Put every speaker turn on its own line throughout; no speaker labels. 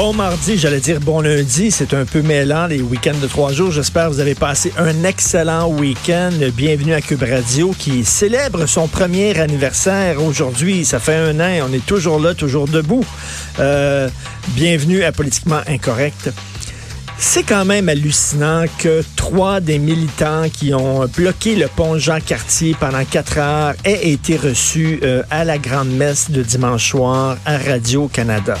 Bon mardi, j'allais dire bon lundi, c'est un peu mêlant les week-ends de trois jours. J'espère que vous avez passé un excellent week-end. Bienvenue à Cube Radio qui célèbre son premier anniversaire aujourd'hui. Ça fait un an, on est toujours là, toujours debout. Euh, bienvenue à Politiquement Incorrect. C'est quand même hallucinant que trois des militants qui ont bloqué le pont Jean-Cartier pendant quatre heures aient été reçus euh, à la grande messe de dimanche soir à Radio-Canada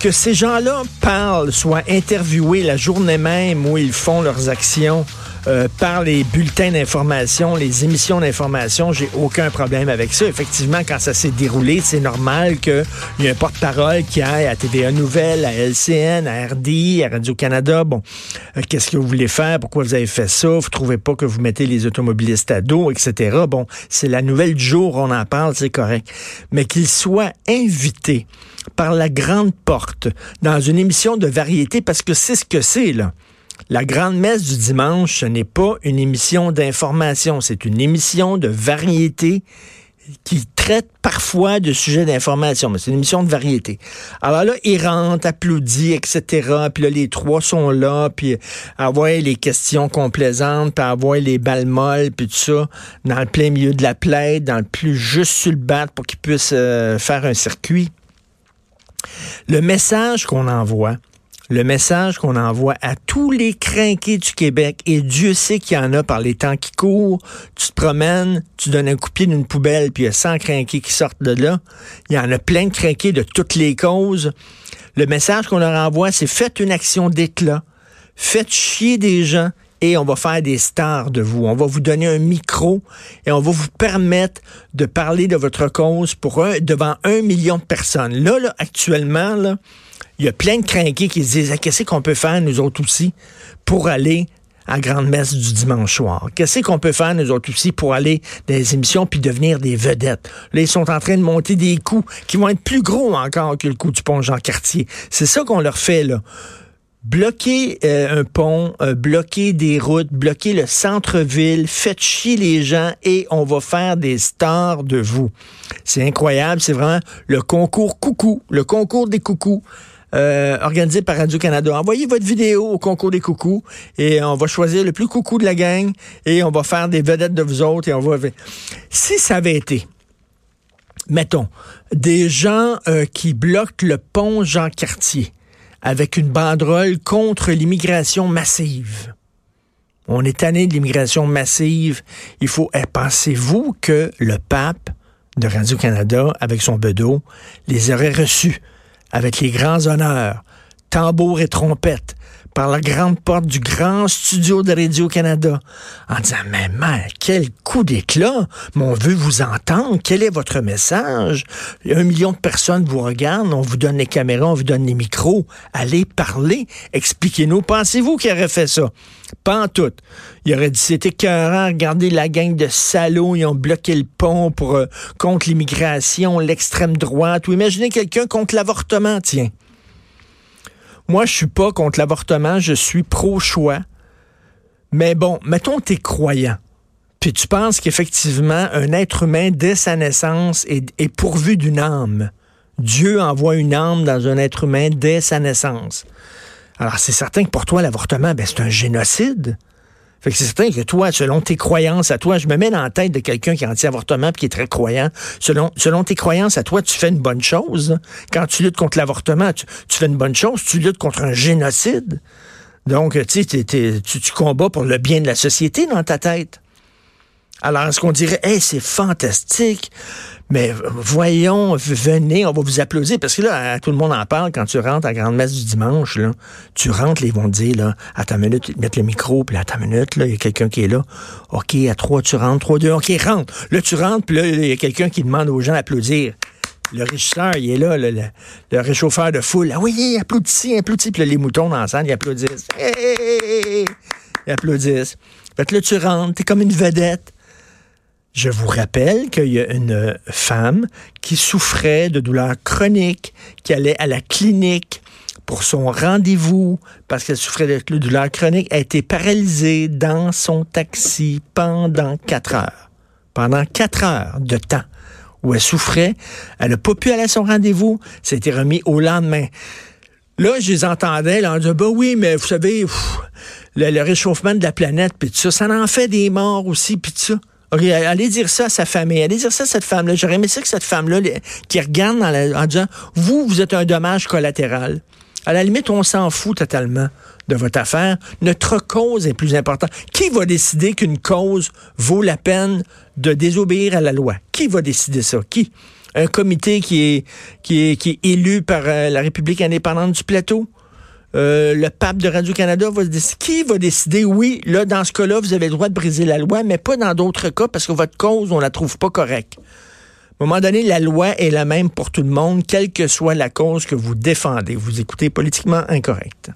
que ces gens-là parlent, soient interviewés la journée même où ils font leurs actions euh, par les bulletins d'information, les émissions d'information, j'ai aucun problème avec ça. Effectivement, quand ça s'est déroulé, c'est normal qu'il y ait un porte-parole qui aille à TVA Nouvelle, à LCN, à RDI, à Radio-Canada. Bon, euh, qu'est-ce que vous voulez faire? Pourquoi vous avez fait ça? Vous trouvez pas que vous mettez les automobilistes à dos, etc. Bon, c'est la nouvelle du jour, on en parle, c'est correct. Mais qu'ils soient invités par la grande porte dans une émission de variété parce que c'est ce que c'est, là. La grande messe du dimanche, ce n'est pas une émission d'information, c'est une émission de variété qui traite parfois de sujets d'information, mais c'est une émission de variété. Alors là, ils rentrent, applaudissent, etc. Puis là, les trois sont là, puis avoir les questions complaisantes, puis avoir les balles molles, puis tout ça, dans le plein milieu de la plaide, dans le plus juste sur le bat pour qu'ils puissent euh, faire un circuit. Le message qu'on envoie, le message qu'on envoie à tous les crinqués du Québec, et Dieu sait qu'il y en a par les temps qui courent, tu te promènes, tu donnes un coup de pied d'une poubelle, puis il y a 100 crinqués qui sortent de là. Il y en a plein de crinqués de toutes les causes. Le message qu'on leur envoie, c'est faites une action d'éclat. Faites chier des gens et on va faire des stars de vous. On va vous donner un micro et on va vous permettre de parler de votre cause pour devant un million de personnes. Là, là actuellement, là, il y a plein de crinqués qui se disent ah, qu'est-ce qu'on peut faire, nous autres aussi, pour aller à grande messe du dimanche soir? Qu'est-ce qu'on peut faire, nous autres aussi, pour aller dans les émissions puis devenir des vedettes? Là, ils sont en train de monter des coups qui vont être plus gros encore que le coup du pont Jean-Cartier. C'est ça qu'on leur fait, là bloquer euh, un pont, euh, bloquer des routes, bloquer le centre-ville, faites chier les gens et on va faire des stars de vous. C'est incroyable, c'est vraiment le concours coucou, le concours des coucous. Euh, organisé par Radio-Canada. Envoyez votre vidéo au concours des coucous et on va choisir le plus coucou de la gang et on va faire des vedettes de vous autres et on va... Si ça avait été, mettons, des gens qui bloquent le pont Jean-Cartier, avec une banderole contre l'immigration massive. On est tanné de l'immigration massive. Il faut. Eh, pensez-vous que le pape de Radio-Canada, avec son bedeau, les aurait reçus? Avec les grands honneurs, tambour et trompette, par la grande porte du grand studio de Radio-Canada en disant, mais mère, quel coup d'éclat! Mais on veut vous entendre. Quel est votre message? Un million de personnes vous regardent. On vous donne les caméras, on vous donne les micros. Allez parler. Expliquez-nous. Pensez-vous qu'il aurait fait ça? Pas en tout. Il aurait dit, c'était écœurant. Regardez la gang de salauds. Ils ont bloqué le pont pour, euh, contre l'immigration, l'extrême droite. Ou imaginez quelqu'un contre l'avortement, tiens. Moi, je suis pas contre l'avortement, je suis pro-choix. Mais bon, mettons t'es croyant. Puis tu penses qu'effectivement, un être humain, dès sa naissance, est, pourvu d'une âme. Dieu envoie une âme dans un être humain dès sa naissance. Alors, c'est certain que pour toi, l'avortement, ben, c'est un génocide. Fait que c'est certain que toi, selon tes croyances à toi, je me mets dans la tête de quelqu'un qui est anti-avortement et qui est très croyant. Selon, selon tes croyances à toi, tu fais une bonne chose. Quand tu luttes contre l'avortement, tu, fais une bonne chose. Tu luttes contre un génocide. Donc, tu, sais, tu, tu combats pour le bien de la société dans ta tête. Alors, est-ce qu'on dirait, hey, c'est fantastique, mais voyons, venez, on va vous applaudir. Parce que là, tout le monde en parle quand tu rentres à la grande messe du dimanche. Là, tu rentres, ils vont te dire, là, à ta minute, mettre le micro, puis à ta minute, là, il y a quelqu'un qui est là. OK, à trois, tu rentres, trois, deux, OK, rentre. Là, tu rentres, puis là, il y a quelqu'un qui demande aux gens d'applaudir. le régisseur, il est là, le, le, réchauffeur de foule. Ah oui, applaudissez, applaudissez. Puis là, les moutons dans la salle, ils applaudissent. Ils applaudissent. Fait que là, tu rentres, t'es comme une vedette. Je vous rappelle qu'il y a une femme qui souffrait de douleurs chroniques, qui allait à la clinique pour son rendez-vous parce qu'elle souffrait de douleurs chroniques, a été paralysée dans son taxi pendant quatre heures. Pendant quatre heures de temps où elle souffrait. Elle n'a pas pu aller à son rendez-vous. C'était remis au lendemain. Là, je les entendais, là, on disait, bah oui, mais vous savez, le, réchauffement de la planète, puis tout ça, ça en fait des morts aussi, puis tout ça. Allez dire ça à sa famille, allez dire ça à cette femme-là. J'aurais aimé ça que cette femme-là, qui regarde en disant, vous, vous êtes un dommage collatéral. À la limite, on s'en fout totalement de votre affaire. Notre cause est plus importante. Qui va décider qu'une cause vaut la peine de désobéir à la loi? Qui va décider ça? Qui? Un comité qui est, qui est, élu par euh, la République indépendante du Plateau? Euh, le pape de Radio-Canada va décider. Qui va décider, oui, là, dans ce cas-là, vous avez le droit de briser la loi, mais pas dans d'autres cas parce que votre cause, on la trouve pas correcte. À un moment donné, la loi est la même pour tout le monde, quelle que soit la cause que vous défendez. Vous écoutez politiquement incorrect.